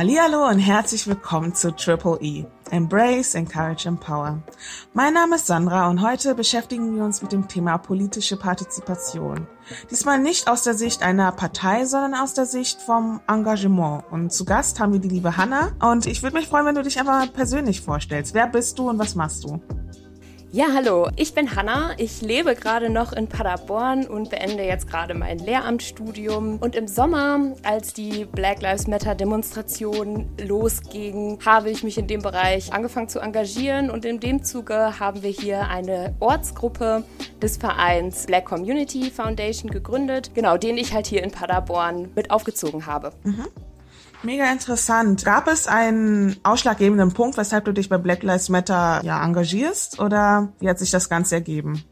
Hallihallo und herzlich willkommen zu Triple E. Embrace, Encourage, Empower. Mein Name ist Sandra und heute beschäftigen wir uns mit dem Thema politische Partizipation. Diesmal nicht aus der Sicht einer Partei, sondern aus der Sicht vom Engagement. Und zu Gast haben wir die liebe Hanna und ich würde mich freuen, wenn du dich einfach persönlich vorstellst. Wer bist du und was machst du? Ja, hallo, ich bin Hanna. Ich lebe gerade noch in Paderborn und beende jetzt gerade mein Lehramtsstudium. Und im Sommer, als die Black Lives Matter Demonstration losging, habe ich mich in dem Bereich angefangen zu engagieren und in dem Zuge haben wir hier eine Ortsgruppe des Vereins Black Community Foundation gegründet, genau, den ich halt hier in Paderborn mit aufgezogen habe. Mhm. Mega interessant. Gab es einen ausschlaggebenden Punkt, weshalb du dich bei Black Lives Matter ja engagierst oder wie hat sich das Ganze ergeben?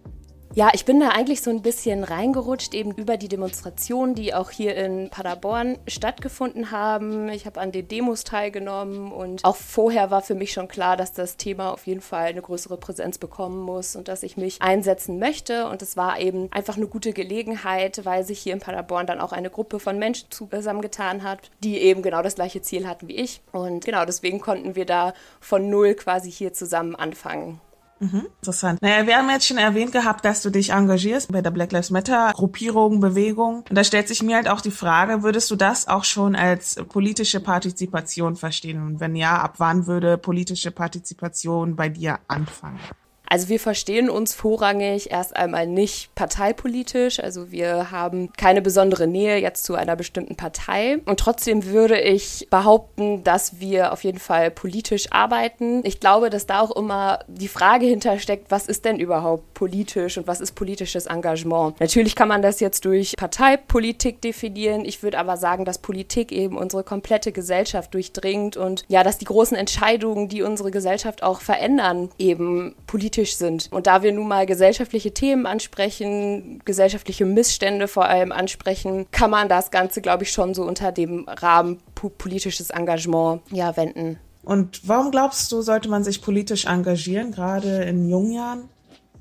Ja, ich bin da eigentlich so ein bisschen reingerutscht, eben über die Demonstrationen, die auch hier in Paderborn stattgefunden haben. Ich habe an den Demos teilgenommen und auch vorher war für mich schon klar, dass das Thema auf jeden Fall eine größere Präsenz bekommen muss und dass ich mich einsetzen möchte. Und es war eben einfach eine gute Gelegenheit, weil sich hier in Paderborn dann auch eine Gruppe von Menschen zusammengetan hat, die eben genau das gleiche Ziel hatten wie ich. Und genau deswegen konnten wir da von null quasi hier zusammen anfangen. Mhm, interessant. Naja, wir haben jetzt schon erwähnt gehabt, dass du dich engagierst bei der Black Lives Matter Gruppierung, Bewegung. Und da stellt sich mir halt auch die Frage, würdest du das auch schon als politische Partizipation verstehen? Und wenn ja, ab wann würde politische Partizipation bei dir anfangen? Also wir verstehen uns vorrangig erst einmal nicht parteipolitisch. Also wir haben keine besondere Nähe jetzt zu einer bestimmten Partei. Und trotzdem würde ich behaupten, dass wir auf jeden Fall politisch arbeiten. Ich glaube, dass da auch immer die Frage hintersteckt, was ist denn überhaupt politisch und was ist politisches Engagement? Natürlich kann man das jetzt durch Parteipolitik definieren. Ich würde aber sagen, dass Politik eben unsere komplette Gesellschaft durchdringt und ja, dass die großen Entscheidungen, die unsere Gesellschaft auch verändern, eben politisch politisch sind. Und da wir nun mal gesellschaftliche Themen ansprechen, gesellschaftliche Missstände vor allem ansprechen, kann man das Ganze, glaube ich, schon so unter dem Rahmen politisches Engagement ja wenden. Und warum glaubst du, sollte man sich politisch engagieren, gerade in jungen Jahren?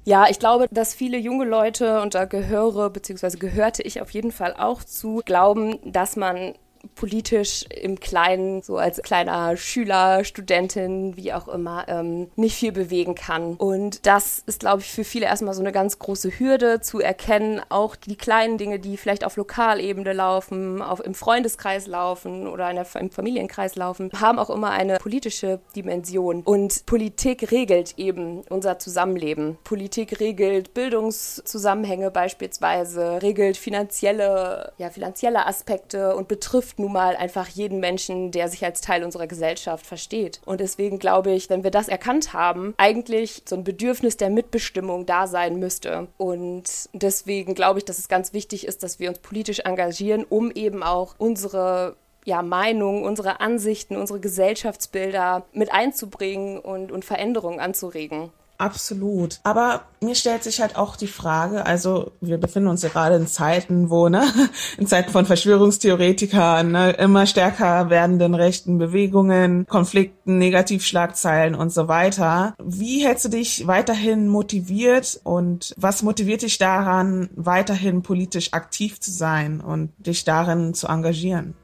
Ja, ich glaube, dass viele junge Leute, und da gehöre bzw. gehörte ich auf jeden Fall auch zu, glauben, dass man politisch im Kleinen, so als kleiner Schüler, Studentin, wie auch immer, ähm, nicht viel bewegen kann. Und das ist, glaube ich, für viele erstmal so eine ganz große Hürde zu erkennen, auch die kleinen Dinge, die vielleicht auf Lokalebene laufen, auf, im Freundeskreis laufen oder der, im Familienkreis laufen, haben auch immer eine politische Dimension. Und Politik regelt eben unser Zusammenleben. Politik regelt Bildungszusammenhänge beispielsweise, regelt finanzielle, ja, finanzielle Aspekte und betrifft nun mal einfach jeden Menschen, der sich als Teil unserer Gesellschaft versteht. Und deswegen glaube ich, wenn wir das erkannt haben, eigentlich so ein Bedürfnis der Mitbestimmung da sein müsste. Und deswegen glaube ich, dass es ganz wichtig ist, dass wir uns politisch engagieren, um eben auch unsere ja, Meinungen, unsere Ansichten, unsere Gesellschaftsbilder mit einzubringen und, und Veränderungen anzuregen. Absolut. Aber mir stellt sich halt auch die Frage, also wir befinden uns ja gerade in Zeiten, wo, ne, in Zeiten von Verschwörungstheoretikern, ne, immer stärker werdenden rechten Bewegungen, Konflikten, Negativschlagzeilen und so weiter. Wie hältst du dich weiterhin motiviert und was motiviert dich daran, weiterhin politisch aktiv zu sein und dich darin zu engagieren?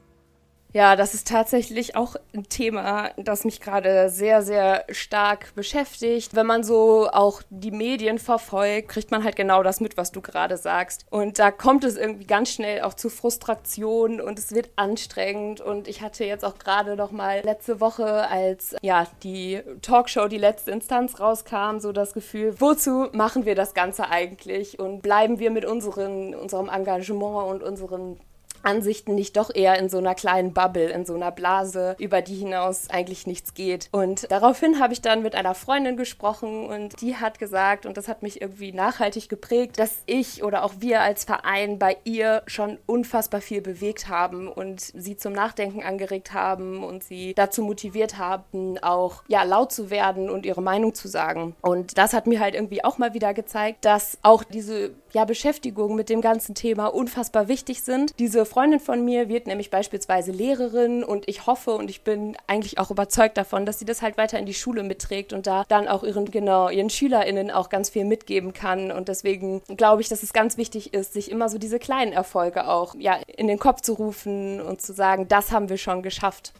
Ja, das ist tatsächlich auch ein Thema, das mich gerade sehr, sehr stark beschäftigt. Wenn man so auch die Medien verfolgt, kriegt man halt genau das mit, was du gerade sagst. Und da kommt es irgendwie ganz schnell auch zu Frustration und es wird anstrengend. Und ich hatte jetzt auch gerade noch mal letzte Woche, als ja die Talkshow, die letzte Instanz rauskam, so das Gefühl, wozu machen wir das Ganze eigentlich? Und bleiben wir mit unseren, unserem Engagement und unseren Ansichten nicht doch eher in so einer kleinen Bubble, in so einer Blase, über die hinaus eigentlich nichts geht. Und daraufhin habe ich dann mit einer Freundin gesprochen und die hat gesagt, und das hat mich irgendwie nachhaltig geprägt, dass ich oder auch wir als Verein bei ihr schon unfassbar viel bewegt haben und sie zum Nachdenken angeregt haben und sie dazu motiviert haben, auch ja laut zu werden und ihre Meinung zu sagen. Und das hat mir halt irgendwie auch mal wieder gezeigt, dass auch diese ja, Beschäftigung mit dem ganzen Thema unfassbar wichtig sind. Diese Freundin von mir wird nämlich beispielsweise Lehrerin und ich hoffe und ich bin eigentlich auch überzeugt davon, dass sie das halt weiter in die Schule mitträgt und da dann auch ihren, genau, ihren SchülerInnen auch ganz viel mitgeben kann. Und deswegen glaube ich, dass es ganz wichtig ist, sich immer so diese kleinen Erfolge auch ja, in den Kopf zu rufen und zu sagen, das haben wir schon geschafft.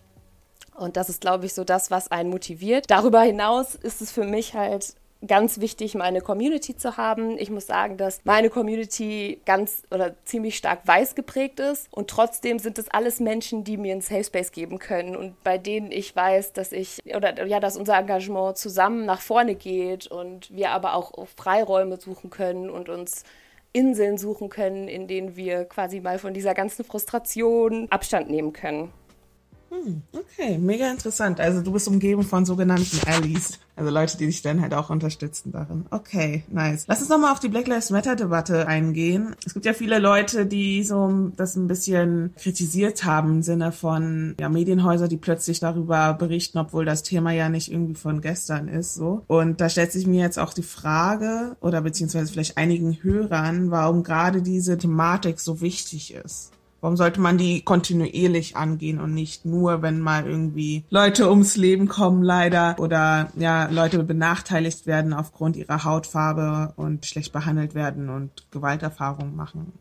Und das ist, glaube ich, so das, was einen motiviert. Darüber hinaus ist es für mich halt ganz wichtig, meine Community zu haben. Ich muss sagen, dass meine Community ganz oder ziemlich stark weiß geprägt ist und trotzdem sind es alles Menschen, die mir einen Safe Space geben können und bei denen ich weiß, dass ich oder ja, dass unser Engagement zusammen nach vorne geht und wir aber auch Freiräume suchen können und uns Inseln suchen können, in denen wir quasi mal von dieser ganzen Frustration Abstand nehmen können. Hm, okay, mega interessant. Also du bist umgeben von sogenannten Allies, also Leute, die dich dann halt auch unterstützen darin. Okay, nice. Lass uns nochmal auf die Black Lives Matter Debatte eingehen. Es gibt ja viele Leute, die so das ein bisschen kritisiert haben im Sinne von ja, Medienhäuser, die plötzlich darüber berichten, obwohl das Thema ja nicht irgendwie von gestern ist, so. Und da stellt sich mir jetzt auch die Frage oder beziehungsweise vielleicht einigen Hörern, warum gerade diese Thematik so wichtig ist. Warum sollte man die kontinuierlich angehen und nicht nur, wenn mal irgendwie Leute ums Leben kommen, leider, oder ja, Leute benachteiligt werden aufgrund ihrer Hautfarbe und schlecht behandelt werden und Gewalterfahrungen machen?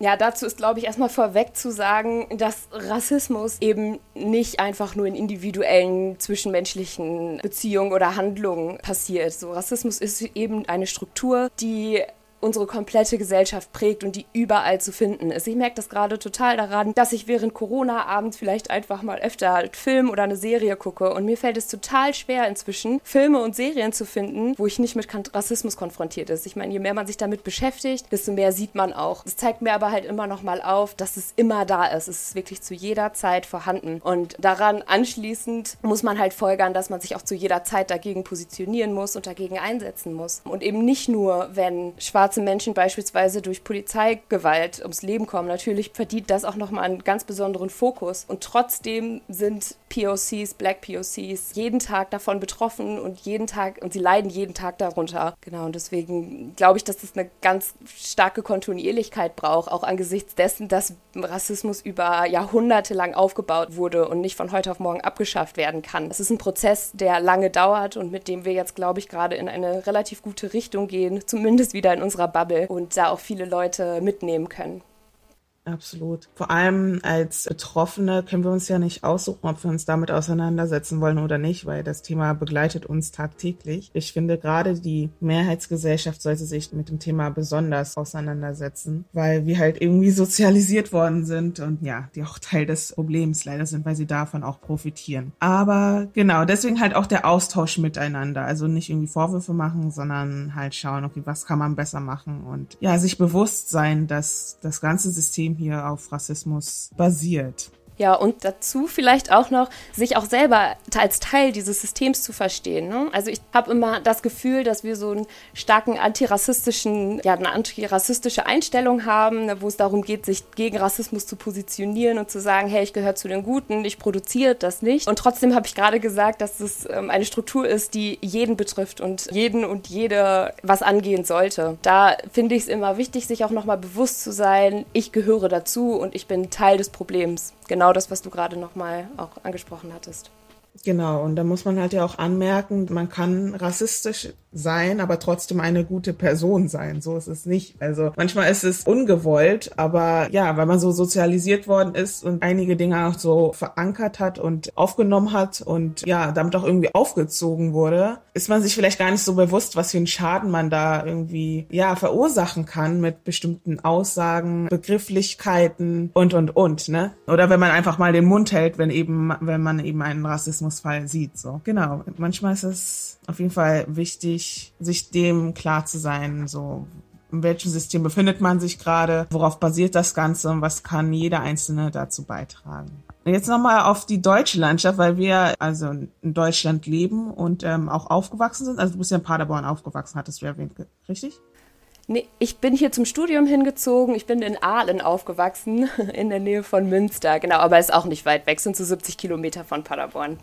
Ja, dazu ist, glaube ich, erstmal vorweg zu sagen, dass Rassismus eben nicht einfach nur in individuellen zwischenmenschlichen Beziehungen oder Handlungen passiert. So, Rassismus ist eben eine Struktur, die unsere komplette Gesellschaft prägt und die überall zu finden ist. Ich merke das gerade total daran, dass ich während Corona abends vielleicht einfach mal öfter einen Film oder eine Serie gucke und mir fällt es total schwer inzwischen, Filme und Serien zu finden, wo ich nicht mit Rassismus konfrontiert ist. Ich meine, je mehr man sich damit beschäftigt, desto mehr sieht man auch. Es zeigt mir aber halt immer noch mal auf, dass es immer da ist. Es ist wirklich zu jeder Zeit vorhanden und daran anschließend muss man halt folgern, dass man sich auch zu jeder Zeit dagegen positionieren muss und dagegen einsetzen muss und eben nicht nur, wenn schwarze schwarze Menschen beispielsweise durch Polizeigewalt ums Leben kommen. Natürlich verdient das auch nochmal einen ganz besonderen Fokus. Und trotzdem sind POCs, Black POCs, jeden Tag davon betroffen und jeden Tag, und sie leiden jeden Tag darunter. Genau, und deswegen glaube ich, dass das eine ganz starke Kontinuierlichkeit braucht, auch angesichts dessen, dass Rassismus über Jahrhunderte lang aufgebaut wurde und nicht von heute auf morgen abgeschafft werden kann. Es ist ein Prozess, der lange dauert und mit dem wir jetzt, glaube ich, gerade in eine relativ gute Richtung gehen, zumindest wieder in unserer Bubble und da auch viele Leute mitnehmen können. Absolut. Vor allem als Betroffene können wir uns ja nicht aussuchen, ob wir uns damit auseinandersetzen wollen oder nicht, weil das Thema begleitet uns tagtäglich. Ich finde, gerade die Mehrheitsgesellschaft sollte sich mit dem Thema besonders auseinandersetzen, weil wir halt irgendwie sozialisiert worden sind und ja, die auch Teil des Problems leider sind, weil sie davon auch profitieren. Aber genau, deswegen halt auch der Austausch miteinander. Also nicht irgendwie Vorwürfe machen, sondern halt schauen, okay, was kann man besser machen und ja, sich bewusst sein, dass das ganze System hier auf Rassismus basiert. Ja, und dazu vielleicht auch noch, sich auch selber als Teil dieses Systems zu verstehen. Ne? Also ich habe immer das Gefühl, dass wir so einen starken antirassistischen, ja, eine antirassistische Einstellung haben, ne, wo es darum geht, sich gegen Rassismus zu positionieren und zu sagen, hey, ich gehöre zu den Guten, ich produziere das nicht. Und trotzdem habe ich gerade gesagt, dass es ähm, eine Struktur ist, die jeden betrifft und jeden und jede was angehen sollte. Da finde ich es immer wichtig, sich auch nochmal bewusst zu sein, ich gehöre dazu und ich bin Teil des Problems. Genau genau das, was du gerade nochmal auch angesprochen hattest. Genau, und da muss man halt ja auch anmerken, man kann rassistisch sein, aber trotzdem eine gute Person sein. So ist es nicht. Also manchmal ist es ungewollt, aber ja, weil man so sozialisiert worden ist und einige Dinge auch so verankert hat und aufgenommen hat und ja, damit auch irgendwie aufgezogen wurde, ist man sich vielleicht gar nicht so bewusst, was für einen Schaden man da irgendwie ja verursachen kann mit bestimmten Aussagen, Begrifflichkeiten und und und, ne? Oder wenn man einfach mal den Mund hält, wenn eben wenn man eben einen Rassismusfall sieht, so. Genau, manchmal ist es auf jeden Fall wichtig, sich dem klar zu sein, so in welchem System befindet man sich gerade, worauf basiert das Ganze und was kann jeder Einzelne dazu beitragen. Jetzt nochmal auf die deutsche Landschaft, weil wir also in Deutschland leben und ähm, auch aufgewachsen sind. Also du bist ja in Paderborn aufgewachsen, hattest du erwähnt, richtig? Nee, ich bin hier zum Studium hingezogen. Ich bin in Aalen aufgewachsen, in der Nähe von Münster. Genau, aber ist auch nicht weit weg, sind so 70 Kilometer von Paderborn.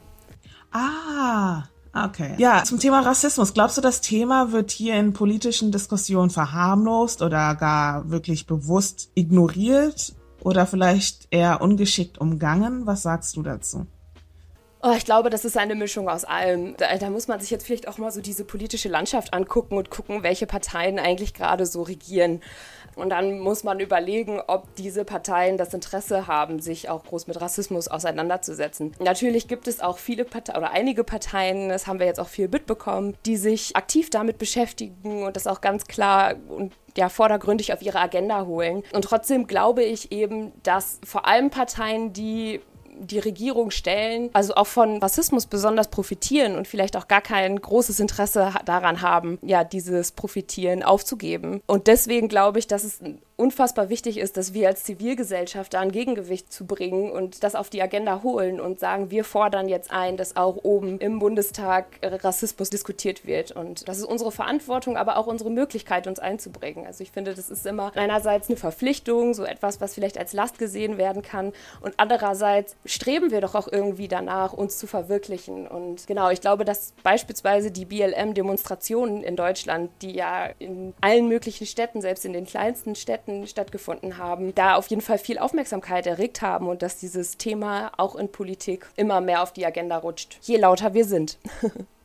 Ah, Okay. Ja, zum Thema Rassismus. Glaubst du, das Thema wird hier in politischen Diskussionen verharmlost oder gar wirklich bewusst ignoriert oder vielleicht eher ungeschickt umgangen? Was sagst du dazu? Oh, ich glaube, das ist eine Mischung aus allem. Da, da, muss man sich jetzt vielleicht auch mal so diese politische Landschaft angucken und gucken, welche Parteien eigentlich gerade so regieren. Und dann muss man überlegen, ob diese Parteien das Interesse haben, sich auch groß mit Rassismus auseinanderzusetzen. Natürlich gibt es auch viele Parteien oder einige Parteien, das haben wir jetzt auch viel mitbekommen, die sich aktiv damit beschäftigen und das auch ganz klar und ja, vordergründig auf ihre Agenda holen. Und trotzdem glaube ich eben, dass vor allem Parteien, die die Regierung stellen, also auch von Rassismus besonders profitieren und vielleicht auch gar kein großes Interesse daran haben, ja, dieses Profitieren aufzugeben. Und deswegen glaube ich, dass es unfassbar wichtig ist, dass wir als Zivilgesellschaft da ein Gegengewicht zu bringen und das auf die Agenda holen und sagen, wir fordern jetzt ein, dass auch oben im Bundestag Rassismus diskutiert wird. Und das ist unsere Verantwortung, aber auch unsere Möglichkeit, uns einzubringen. Also ich finde, das ist immer einerseits eine Verpflichtung, so etwas, was vielleicht als Last gesehen werden kann. Und andererseits streben wir doch auch irgendwie danach, uns zu verwirklichen. Und genau, ich glaube, dass beispielsweise die BLM-Demonstrationen in Deutschland, die ja in allen möglichen Städten, selbst in den kleinsten Städten, stattgefunden haben, da auf jeden Fall viel Aufmerksamkeit erregt haben und dass dieses Thema auch in Politik immer mehr auf die Agenda rutscht, je lauter wir sind.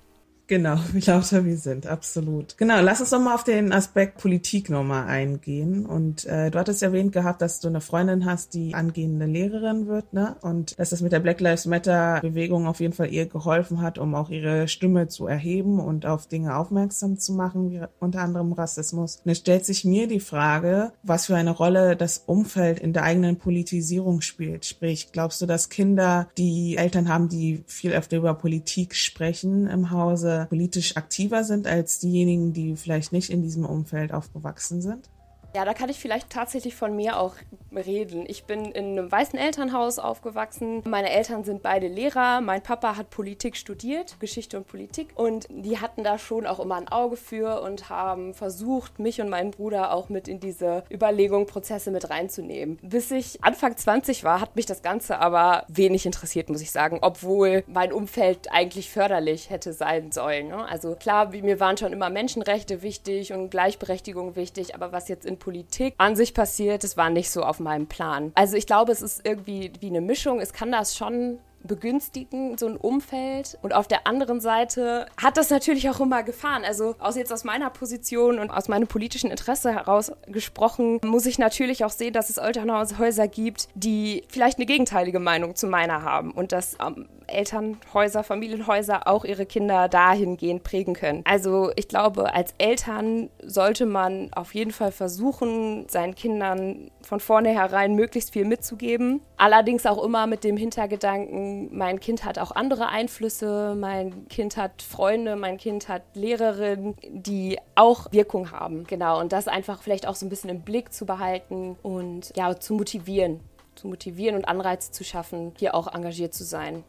Genau, wie lauter wir sind, absolut. Genau, lass uns doch mal auf den Aspekt Politik nochmal eingehen. Und äh, du hattest erwähnt gehabt, dass du eine Freundin hast, die angehende Lehrerin wird, ne? Und dass das mit der Black Lives Matter Bewegung auf jeden Fall ihr geholfen hat, um auch ihre Stimme zu erheben und auf Dinge aufmerksam zu machen, wie unter anderem Rassismus. Und es stellt sich mir die Frage, was für eine Rolle das Umfeld in der eigenen Politisierung spielt. Sprich, glaubst du, dass Kinder, die Eltern haben, die viel öfter über Politik sprechen im Hause, politisch aktiver sind als diejenigen, die vielleicht nicht in diesem Umfeld aufgewachsen sind? Ja, da kann ich vielleicht tatsächlich von mir auch reden. Ich bin in einem weißen Elternhaus aufgewachsen. Meine Eltern sind beide Lehrer. Mein Papa hat Politik studiert, Geschichte und Politik. Und die hatten da schon auch immer ein Auge für und haben versucht, mich und meinen Bruder auch mit in diese Überlegung, Prozesse mit reinzunehmen. Bis ich Anfang 20 war, hat mich das Ganze aber wenig interessiert, muss ich sagen. Obwohl mein Umfeld eigentlich förderlich hätte sein sollen. Ne? Also klar, mir waren schon immer Menschenrechte wichtig und Gleichberechtigung wichtig. Aber was jetzt in Politik an sich passiert, das war nicht so auf meinem Plan. Also ich glaube, es ist irgendwie wie eine Mischung. Es kann das schon begünstigen, so ein Umfeld. Und auf der anderen Seite hat das natürlich auch immer Gefahren. Also aus jetzt aus meiner Position und aus meinem politischen Interesse heraus gesprochen, muss ich natürlich auch sehen, dass es Elternhäuser gibt, die vielleicht eine gegenteilige Meinung zu meiner haben und dass ähm, Elternhäuser, Familienhäuser auch ihre Kinder dahingehend prägen können. Also ich glaube, als Eltern sollte man auf jeden Fall versuchen, seinen Kindern von vornherein möglichst viel mitzugeben. Allerdings auch immer mit dem Hintergedanken, mein Kind hat auch andere Einflüsse, mein Kind hat Freunde, mein Kind hat Lehrerinnen, die auch Wirkung haben. Genau, und das einfach vielleicht auch so ein bisschen im Blick zu behalten und ja, zu motivieren zu motivieren und Anreize zu schaffen, hier auch engagiert zu sein.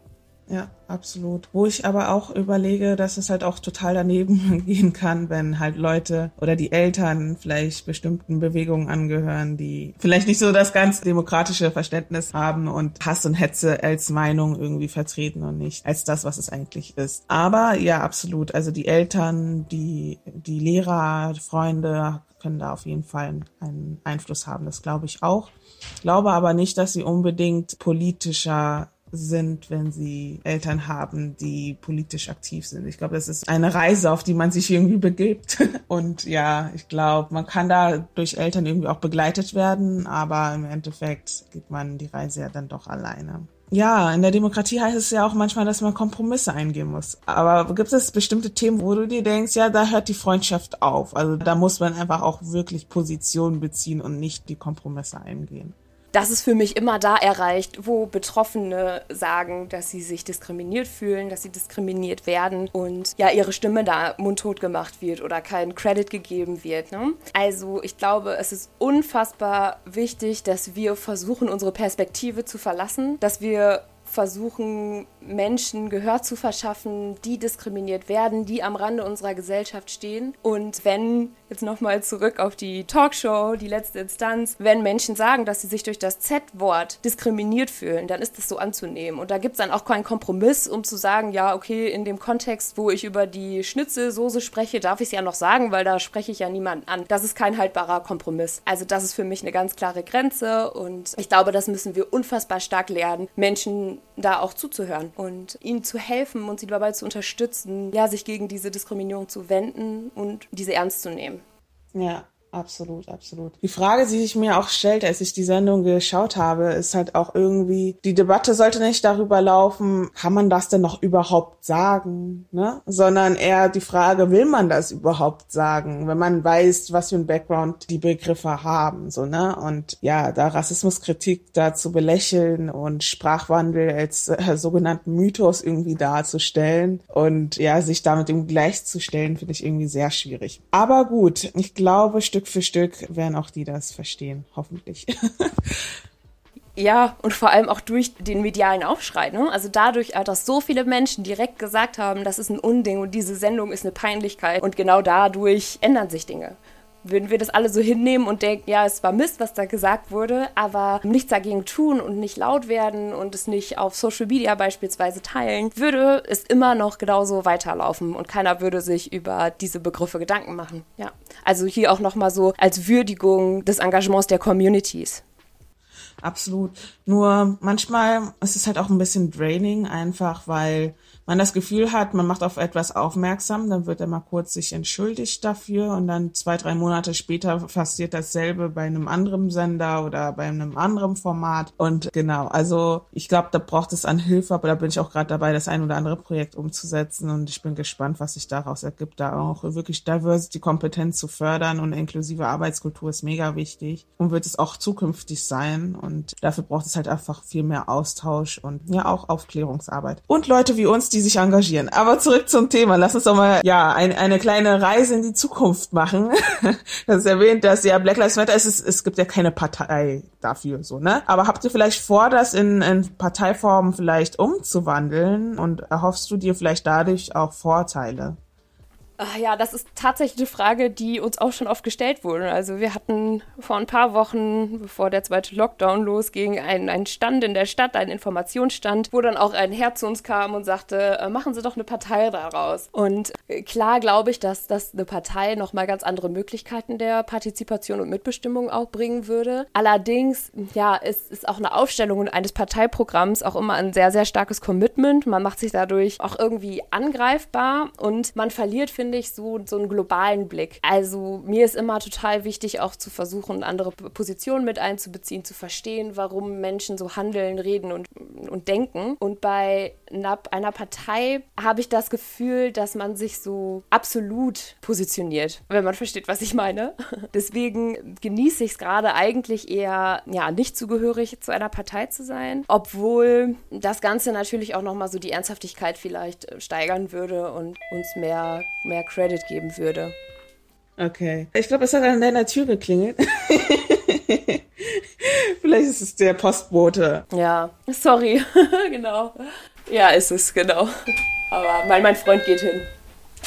Ja, absolut. Wo ich aber auch überlege, dass es halt auch total daneben gehen kann, wenn halt Leute oder die Eltern vielleicht bestimmten Bewegungen angehören, die vielleicht nicht so das ganz demokratische Verständnis haben und Hass und Hetze als Meinung irgendwie vertreten und nicht als das, was es eigentlich ist. Aber ja, absolut. Also die Eltern, die, die Lehrer, Freunde können da auf jeden Fall einen Einfluss haben. Das glaube ich auch. Glaube aber nicht, dass sie unbedingt politischer sind, wenn sie Eltern haben, die politisch aktiv sind. Ich glaube, das ist eine Reise, auf die man sich irgendwie begibt. Und ja, ich glaube, man kann da durch Eltern irgendwie auch begleitet werden, aber im Endeffekt geht man die Reise ja dann doch alleine. Ja, in der Demokratie heißt es ja auch manchmal, dass man Kompromisse eingehen muss. Aber gibt es bestimmte Themen, wo du dir denkst, ja, da hört die Freundschaft auf. Also da muss man einfach auch wirklich Position beziehen und nicht die Kompromisse eingehen das ist für mich immer da erreicht, wo Betroffene sagen, dass sie sich diskriminiert fühlen, dass sie diskriminiert werden und ja, ihre Stimme da mundtot gemacht wird oder kein Credit gegeben wird. Ne? Also ich glaube, es ist unfassbar wichtig, dass wir versuchen, unsere Perspektive zu verlassen, dass wir versuchen, Menschen Gehör zu verschaffen, die diskriminiert werden, die am Rande unserer Gesellschaft stehen. Und wenn, jetzt nochmal zurück auf die Talkshow, die letzte Instanz, wenn Menschen sagen, dass sie sich durch das Z-Wort diskriminiert fühlen, dann ist das so anzunehmen. Und da gibt es dann auch keinen Kompromiss, um zu sagen, ja, okay, in dem Kontext, wo ich über die Schnitzelsoße spreche, darf ich es ja noch sagen, weil da spreche ich ja niemanden an. Das ist kein haltbarer Kompromiss. Also das ist für mich eine ganz klare Grenze und ich glaube, das müssen wir unfassbar stark lernen, Menschen da auch zuzuhören und ihnen zu helfen und sie dabei zu unterstützen, ja, sich gegen diese Diskriminierung zu wenden und diese ernst zu nehmen. Ja, Absolut, absolut. Die Frage, die sich mir auch stellt, als ich die Sendung geschaut habe, ist halt auch irgendwie, die Debatte sollte nicht darüber laufen, kann man das denn noch überhaupt sagen, ne? Sondern eher die Frage, will man das überhaupt sagen, wenn man weiß, was für ein Background die Begriffe haben, so, ne? Und ja, da Rassismuskritik da zu belächeln und Sprachwandel als äh, sogenannten Mythos irgendwie darzustellen und ja, sich damit irgendwie gleichzustellen, finde ich irgendwie sehr schwierig. Aber gut, ich glaube, Stück für Stück werden auch die das verstehen, hoffentlich. Ja, und vor allem auch durch den medialen Aufschrei. Ne? Also dadurch, dass so viele Menschen direkt gesagt haben, das ist ein Unding und diese Sendung ist eine Peinlichkeit. Und genau dadurch ändern sich Dinge würden wir das alle so hinnehmen und denken, ja, es war Mist, was da gesagt wurde, aber nichts dagegen tun und nicht laut werden und es nicht auf Social Media beispielsweise teilen, würde es immer noch genauso weiterlaufen und keiner würde sich über diese Begriffe Gedanken machen. Ja. Also hier auch nochmal so als Würdigung des Engagements der Communities. Absolut. Nur manchmal ist es halt auch ein bisschen draining, einfach weil man das Gefühl hat, man macht auf etwas aufmerksam, dann wird er mal kurz sich entschuldigt dafür und dann zwei, drei Monate später passiert dasselbe bei einem anderen Sender oder bei einem anderen Format. Und genau, also ich glaube, da braucht es an Hilfe, aber da bin ich auch gerade dabei, das ein oder andere Projekt umzusetzen und ich bin gespannt, was sich daraus ergibt, da auch wirklich Diversity-Kompetenz zu fördern und inklusive Arbeitskultur ist mega wichtig und wird es auch zukünftig sein und dafür braucht es halt einfach viel mehr Austausch und ja auch Aufklärungsarbeit. Und Leute wie uns, die die sich engagieren. Aber zurück zum Thema. Lass uns doch mal, ja, ein, eine kleine Reise in die Zukunft machen. Das ist erwähnt, dass ja Black Lives Matter ist, es, es gibt ja keine Partei dafür, so, ne? Aber habt ihr vielleicht vor, das in, in Parteiformen vielleicht umzuwandeln und erhoffst du dir vielleicht dadurch auch Vorteile? Ja, das ist tatsächlich eine Frage, die uns auch schon oft gestellt wurde. Also wir hatten vor ein paar Wochen, bevor der zweite Lockdown losging, einen, einen Stand in der Stadt, einen Informationsstand, wo dann auch ein Herr zu uns kam und sagte, äh, machen Sie doch eine Partei daraus. Und äh, klar glaube ich, dass, dass eine Partei nochmal ganz andere Möglichkeiten der Partizipation und Mitbestimmung auch bringen würde. Allerdings, ja, ist, ist auch eine Aufstellung eines Parteiprogramms auch immer ein sehr, sehr starkes Commitment. Man macht sich dadurch auch irgendwie angreifbar und man verliert, finde finde ich, so, so einen globalen Blick. Also mir ist immer total wichtig, auch zu versuchen, andere Positionen mit einzubeziehen, zu verstehen, warum Menschen so handeln, reden und, und denken. Und bei einer Partei habe ich das Gefühl, dass man sich so absolut positioniert, wenn man versteht, was ich meine. Deswegen genieße ich es gerade eigentlich eher, ja, nicht zugehörig zu einer Partei zu sein, obwohl das Ganze natürlich auch nochmal so die Ernsthaftigkeit vielleicht steigern würde und uns mehr, mehr mehr Credit geben würde. Okay. Ich glaube, es hat an deiner Tür geklingelt. Vielleicht ist es der Postbote. Ja, sorry. genau. Ja, ist es, genau. Aber mein, mein Freund geht hin.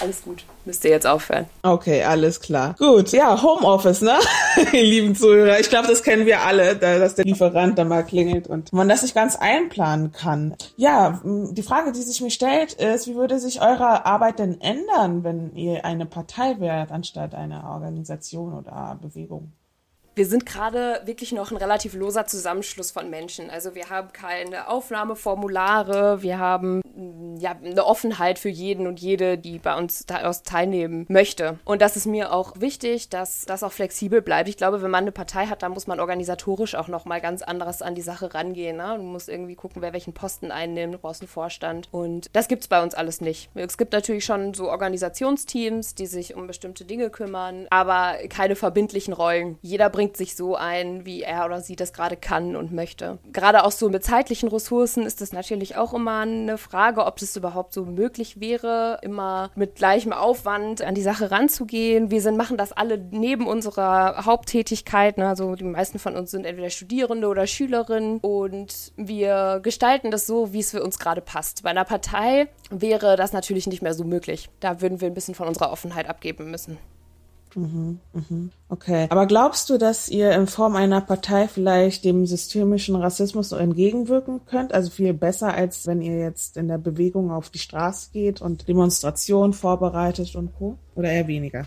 Alles gut. Müsst ihr jetzt aufhören. Okay, alles klar. Gut, ja, Homeoffice, ne? Lieben Zuhörer. Ich glaube, das kennen wir alle, dass der Lieferant da mal klingelt und man das nicht ganz einplanen kann. Ja, die Frage, die sich mir stellt, ist, wie würde sich eure Arbeit denn ändern, wenn ihr eine Partei wärt, anstatt eine Organisation oder Bewegung? Wir sind gerade wirklich noch ein relativ loser Zusammenschluss von Menschen. Also wir haben keine Aufnahmeformulare, wir haben mm, ja eine Offenheit für jeden und jede, die bei uns teilnehmen möchte. Und das ist mir auch wichtig, dass das auch flexibel bleibt. Ich glaube, wenn man eine Partei hat, dann muss man organisatorisch auch noch mal ganz anderes an die Sache rangehen. Ne? Du musst irgendwie gucken, wer welchen Posten einnimmt, du brauchst einen Vorstand. Und das gibt es bei uns alles nicht. Es gibt natürlich schon so Organisationsteams, die sich um bestimmte Dinge kümmern, aber keine verbindlichen Rollen. Jeder bringt bringt sich so ein, wie er oder sie das gerade kann und möchte. Gerade auch so mit zeitlichen Ressourcen ist es natürlich auch immer eine Frage, ob es überhaupt so möglich wäre, immer mit gleichem Aufwand an die Sache ranzugehen. Wir sind, machen das alle neben unserer Haupttätigkeit. Ne? Also die meisten von uns sind entweder Studierende oder Schülerinnen und wir gestalten das so, wie es für uns gerade passt. Bei einer Partei wäre das natürlich nicht mehr so möglich. Da würden wir ein bisschen von unserer Offenheit abgeben müssen. Mhm, mhm. Okay. Aber glaubst du, dass ihr in Form einer Partei vielleicht dem systemischen Rassismus entgegenwirken könnt? Also viel besser, als wenn ihr jetzt in der Bewegung auf die Straße geht und Demonstrationen vorbereitet und Co? Oder eher weniger?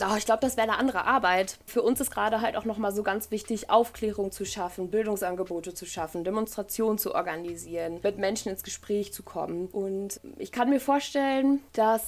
Oh, ich glaube, das wäre eine andere Arbeit. Für uns ist gerade halt auch nochmal so ganz wichtig, Aufklärung zu schaffen, Bildungsangebote zu schaffen, Demonstrationen zu organisieren, mit Menschen ins Gespräch zu kommen. Und ich kann mir vorstellen, dass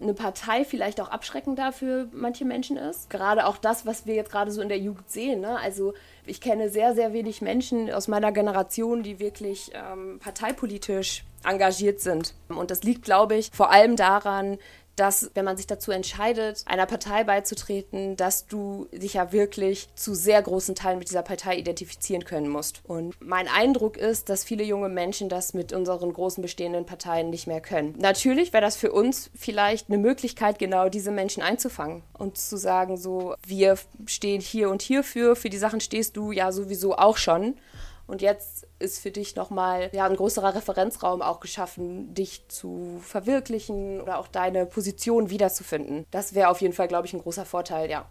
eine Partei vielleicht auch abschreckender für manche Menschen ist. Gerade auch das, was wir jetzt gerade so in der Jugend sehen. Ne? Also ich kenne sehr, sehr wenig Menschen aus meiner Generation, die wirklich ähm, parteipolitisch engagiert sind. Und das liegt, glaube ich, vor allem daran, dass, wenn man sich dazu entscheidet, einer Partei beizutreten, dass du dich ja wirklich zu sehr großen Teilen mit dieser Partei identifizieren können musst. Und mein Eindruck ist, dass viele junge Menschen das mit unseren großen bestehenden Parteien nicht mehr können. Natürlich wäre das für uns vielleicht eine Möglichkeit, genau diese Menschen einzufangen und zu sagen, so, wir stehen hier und hierfür, für die Sachen stehst du ja sowieso auch schon. Und jetzt ist für dich nochmal ja, ein größerer Referenzraum auch geschaffen, dich zu verwirklichen oder auch deine Position wiederzufinden. Das wäre auf jeden Fall, glaube ich, ein großer Vorteil, ja.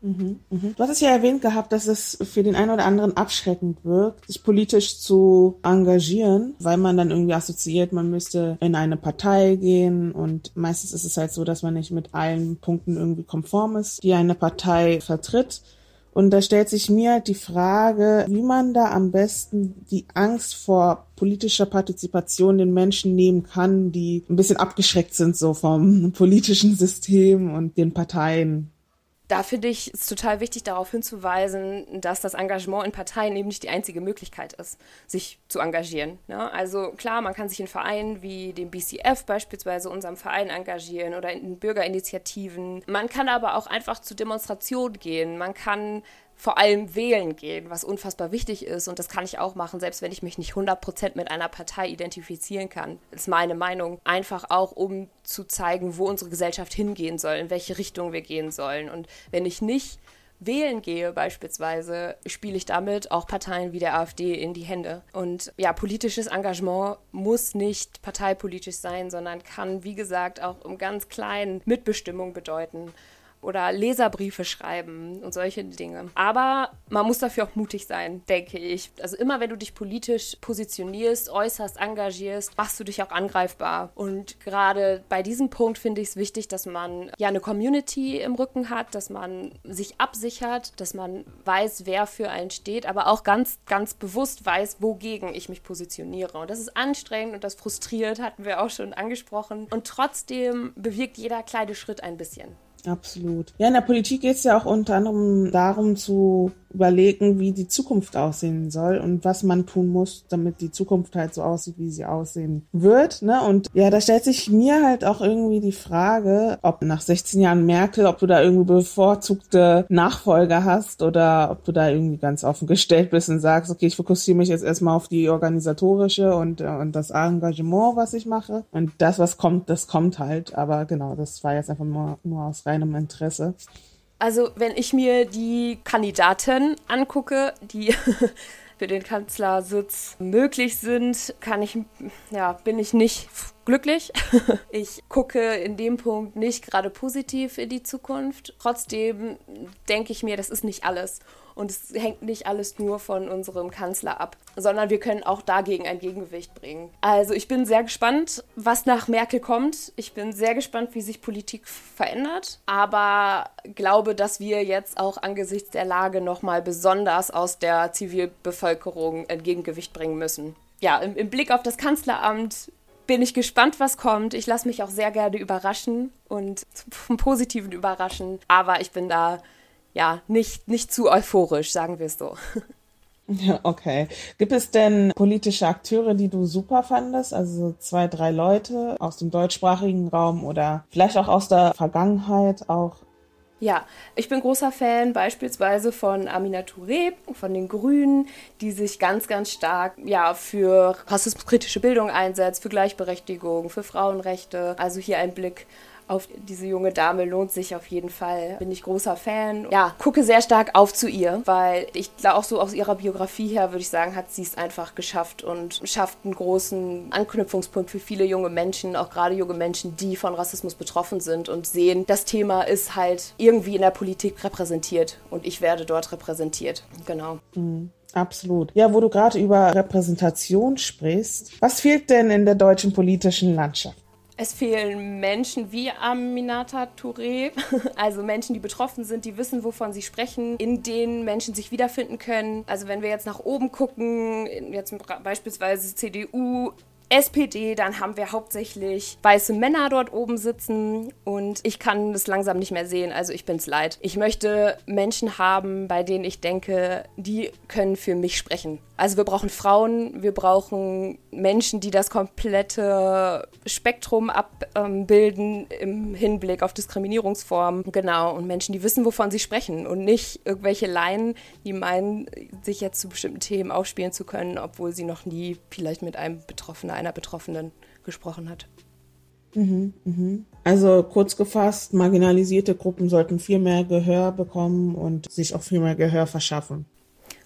Mhm, mhm. Du hast es ja erwähnt gehabt, dass es für den einen oder anderen abschreckend wirkt, sich politisch zu engagieren, weil man dann irgendwie assoziiert, man müsste in eine Partei gehen und meistens ist es halt so, dass man nicht mit allen Punkten irgendwie konform ist, die eine Partei vertritt. Und da stellt sich mir die Frage, wie man da am besten die Angst vor politischer Partizipation den Menschen nehmen kann, die ein bisschen abgeschreckt sind so vom politischen System und den Parteien da finde ich es total wichtig, darauf hinzuweisen, dass das Engagement in Parteien eben nicht die einzige Möglichkeit ist, sich zu engagieren. Ne? Also klar, man kann sich in Vereinen wie dem BCF beispielsweise, unserem Verein, engagieren oder in Bürgerinitiativen. Man kann aber auch einfach zu Demonstrationen gehen. Man kann vor allem wählen gehen, was unfassbar wichtig ist. Und das kann ich auch machen, selbst wenn ich mich nicht 100% mit einer Partei identifizieren kann. Das ist meine Meinung. Einfach auch, um zu zeigen, wo unsere Gesellschaft hingehen soll, in welche Richtung wir gehen sollen. Und wenn ich nicht wählen gehe beispielsweise, spiele ich damit auch Parteien wie der AfD in die Hände. Und ja, politisches Engagement muss nicht parteipolitisch sein, sondern kann, wie gesagt, auch im ganz kleinen Mitbestimmung bedeuten oder Leserbriefe schreiben und solche Dinge. Aber man muss dafür auch mutig sein, denke ich. Also immer wenn du dich politisch positionierst, äußerst, engagierst, machst du dich auch angreifbar. Und gerade bei diesem Punkt finde ich es wichtig, dass man ja eine Community im Rücken hat, dass man sich absichert, dass man weiß, wer für einen steht, aber auch ganz, ganz bewusst weiß, wogegen ich mich positioniere. Und das ist anstrengend und das frustriert, hatten wir auch schon angesprochen. Und trotzdem bewirkt jeder kleine Schritt ein bisschen. Absolut. Ja, in der Politik geht es ja auch unter anderem darum zu überlegen, wie die Zukunft aussehen soll und was man tun muss, damit die Zukunft halt so aussieht, wie sie aussehen wird. Ne? Und ja, da stellt sich mir halt auch irgendwie die Frage, ob nach 16 Jahren Merkel, ob du da irgendwie bevorzugte Nachfolger hast oder ob du da irgendwie ganz offen gestellt bist und sagst, okay, ich fokussiere mich jetzt erstmal auf die organisatorische und, äh, und das Engagement, was ich mache. Und das, was kommt, das kommt halt. Aber genau, das war jetzt einfach nur, nur aus reinem Interesse. Also, wenn ich mir die Kandidaten angucke, die für den Kanzlersitz möglich sind, kann ich, ja, bin ich nicht glücklich. Ich gucke in dem Punkt nicht gerade positiv in die Zukunft. Trotzdem denke ich mir, das ist nicht alles. Und es hängt nicht alles nur von unserem Kanzler ab, sondern wir können auch dagegen ein Gegengewicht bringen. Also ich bin sehr gespannt, was nach Merkel kommt. Ich bin sehr gespannt, wie sich Politik verändert. Aber glaube, dass wir jetzt auch angesichts der Lage nochmal besonders aus der Zivilbevölkerung ein Gegengewicht bringen müssen. Ja, im, im Blick auf das Kanzleramt bin ich gespannt, was kommt. Ich lasse mich auch sehr gerne überraschen und vom Positiven überraschen. Aber ich bin da ja nicht, nicht zu euphorisch, sagen wir es so. Ja, okay. Gibt es denn politische Akteure, die du super fandest? Also zwei, drei Leute aus dem deutschsprachigen Raum oder vielleicht auch aus der Vergangenheit auch? Ja, ich bin großer Fan beispielsweise von Amina Touré, von den Grünen, die sich ganz, ganz stark ja, für rassismuskritische Bildung einsetzt, für Gleichberechtigung, für Frauenrechte. Also hier ein Blick auf diese junge Dame lohnt sich auf jeden Fall. Bin ich großer Fan. Ja, gucke sehr stark auf zu ihr, weil ich glaube auch so aus ihrer Biografie her würde ich sagen, hat sie es einfach geschafft und schafft einen großen Anknüpfungspunkt für viele junge Menschen, auch gerade junge Menschen, die von Rassismus betroffen sind und sehen, das Thema ist halt irgendwie in der Politik repräsentiert und ich werde dort repräsentiert. Genau. Mhm. Absolut. Ja, wo du gerade über Repräsentation sprichst, was fehlt denn in der deutschen politischen Landschaft? Es fehlen Menschen wie Aminata Touré, also Menschen, die betroffen sind, die wissen, wovon sie sprechen, in denen Menschen sich wiederfinden können. Also wenn wir jetzt nach oben gucken, jetzt beispielsweise CDU, SPD, dann haben wir hauptsächlich weiße Männer dort oben sitzen und ich kann das langsam nicht mehr sehen, also ich bin's leid. Ich möchte Menschen haben, bei denen ich denke, die können für mich sprechen. Also wir brauchen Frauen, wir brauchen Menschen, die das komplette Spektrum abbilden im Hinblick auf Diskriminierungsformen. Genau, und Menschen, die wissen, wovon sie sprechen und nicht irgendwelche Laien, die meinen, sich jetzt zu bestimmten Themen aufspielen zu können, obwohl sie noch nie vielleicht mit einem Betroffenen, einer Betroffenen gesprochen hat. Mhm, mhm. Also kurz gefasst, marginalisierte Gruppen sollten viel mehr Gehör bekommen und sich auch viel mehr Gehör verschaffen.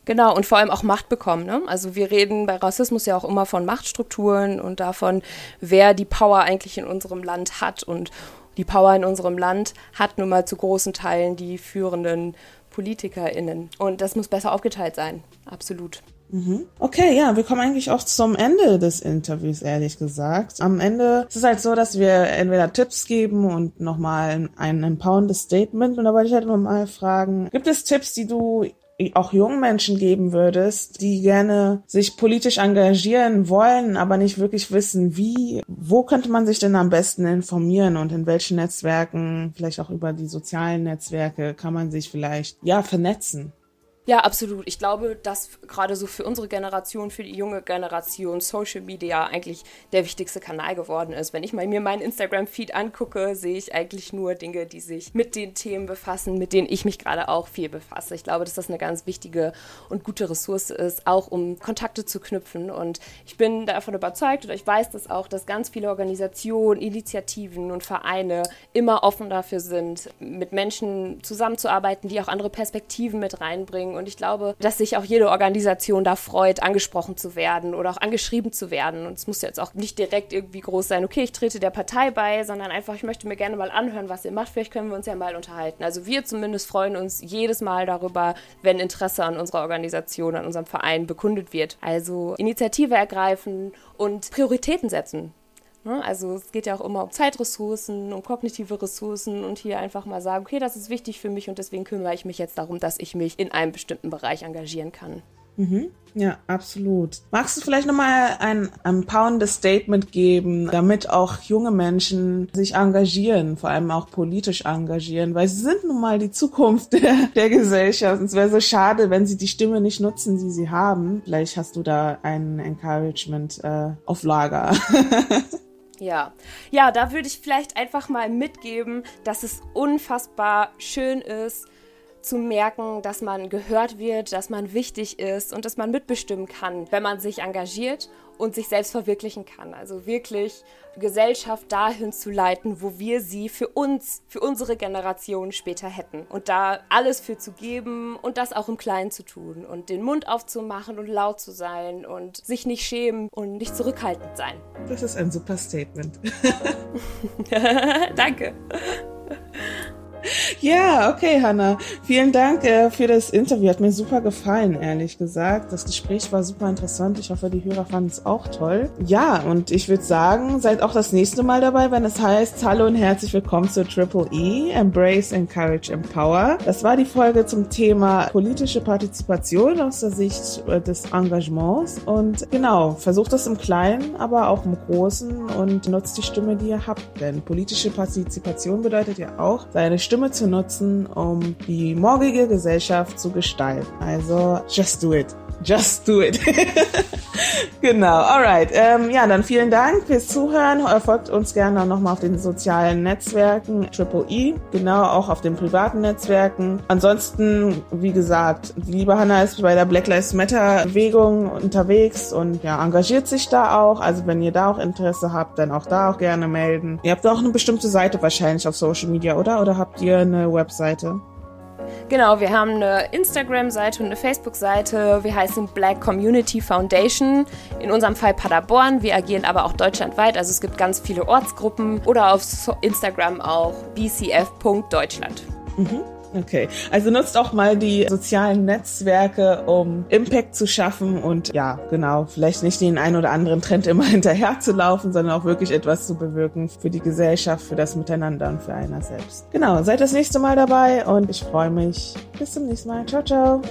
Genau, und vor allem auch Macht bekommen. Ne? Also wir reden bei Rassismus ja auch immer von Machtstrukturen und davon, wer die Power eigentlich in unserem Land hat. Und die Power in unserem Land hat nun mal zu großen Teilen die führenden PolitikerInnen. Und das muss besser aufgeteilt sein. Absolut. Mhm. Okay, ja, wir kommen eigentlich auch zum Ende des Interviews, ehrlich gesagt. Am Ende ist es halt so, dass wir entweder Tipps geben und nochmal ein empowerndes Statement. Und da wollte ich halt nochmal fragen, gibt es Tipps, die du auch jungen Menschen geben würdest, die gerne sich politisch engagieren wollen, aber nicht wirklich wissen, wie, wo könnte man sich denn am besten informieren und in welchen Netzwerken, vielleicht auch über die sozialen Netzwerke, kann man sich vielleicht, ja, vernetzen? Ja, absolut. Ich glaube, dass gerade so für unsere Generation, für die junge Generation Social Media eigentlich der wichtigste Kanal geworden ist. Wenn ich mal mir meinen Instagram-Feed angucke, sehe ich eigentlich nur Dinge, die sich mit den Themen befassen, mit denen ich mich gerade auch viel befasse. Ich glaube, dass das eine ganz wichtige und gute Ressource ist, auch um Kontakte zu knüpfen. Und ich bin davon überzeugt oder ich weiß das auch, dass ganz viele Organisationen, Initiativen und Vereine immer offen dafür sind, mit Menschen zusammenzuarbeiten, die auch andere Perspektiven mit reinbringen und ich glaube, dass sich auch jede Organisation da freut, angesprochen zu werden oder auch angeschrieben zu werden. Und es muss jetzt auch nicht direkt irgendwie groß sein, okay, ich trete der Partei bei, sondern einfach, ich möchte mir gerne mal anhören, was ihr macht. Vielleicht können wir uns ja mal unterhalten. Also wir zumindest freuen uns jedes Mal darüber, wenn Interesse an unserer Organisation, an unserem Verein bekundet wird. Also Initiative ergreifen und Prioritäten setzen. Ne? Also es geht ja auch immer um Zeitressourcen, um kognitive Ressourcen und hier einfach mal sagen, okay, das ist wichtig für mich und deswegen kümmere ich mich jetzt darum, dass ich mich in einem bestimmten Bereich engagieren kann. Mhm. Ja, absolut. Magst du vielleicht nochmal ein empowerndes Statement geben, damit auch junge Menschen sich engagieren, vor allem auch politisch engagieren, weil sie sind nun mal die Zukunft der, der Gesellschaft. es wäre so schade, wenn sie die Stimme nicht nutzen, die sie haben. Vielleicht hast du da ein Encouragement äh, auf Lager. Ja, ja, da würde ich vielleicht einfach mal mitgeben, dass es unfassbar schön ist, zu merken, dass man gehört wird, dass man wichtig ist und dass man mitbestimmen kann, wenn man sich engagiert und sich selbst verwirklichen kann. Also wirklich Gesellschaft dahin zu leiten, wo wir sie für uns, für unsere Generation später hätten. Und da alles für zu geben und das auch im Kleinen zu tun und den Mund aufzumachen und laut zu sein und sich nicht schämen und nicht zurückhaltend sein. Das ist ein super Statement. Danke. Ja, okay, Hanna. Vielen Dank äh, für das Interview. Hat mir super gefallen, ehrlich gesagt. Das Gespräch war super interessant. Ich hoffe, die Hörer fanden es auch toll. Ja, und ich würde sagen, seid auch das nächste Mal dabei, wenn es heißt Hallo und herzlich willkommen zu Triple E, Embrace, Encourage, Empower. Das war die Folge zum Thema politische Partizipation aus der Sicht äh, des Engagements. Und genau, versucht das im Kleinen, aber auch im Großen und nutzt die Stimme, die ihr habt. Denn politische Partizipation bedeutet ja auch, seine Stimme zu nutzen, um die morgige Gesellschaft zu gestalten. Also, just do it. Just do it. genau, alright. Ähm, ja, dann vielen Dank fürs Zuhören. Folgt uns gerne nochmal auf den sozialen Netzwerken Triple E, genau auch auf den privaten Netzwerken. Ansonsten, wie gesagt, die liebe Hanna ist bei der Black Lives Matter Bewegung unterwegs und ja, engagiert sich da auch. Also wenn ihr da auch Interesse habt, dann auch da auch gerne melden. Ihr habt auch eine bestimmte Seite wahrscheinlich auf Social Media, oder? Oder habt ihr eine Webseite? Genau, wir haben eine Instagram-Seite und eine Facebook-Seite. Wir heißen Black Community Foundation. In unserem Fall Paderborn. Wir agieren aber auch deutschlandweit. Also es gibt ganz viele Ortsgruppen oder auf Instagram auch bcf.deutschland. Mhm. Okay, also nutzt auch mal die sozialen Netzwerke, um Impact zu schaffen und ja, genau, vielleicht nicht den einen oder anderen Trend immer hinterher zu laufen, sondern auch wirklich etwas zu bewirken für die Gesellschaft, für das Miteinander und für einer selbst. Genau, seid das nächste Mal dabei und ich freue mich. Bis zum nächsten Mal. Ciao, ciao.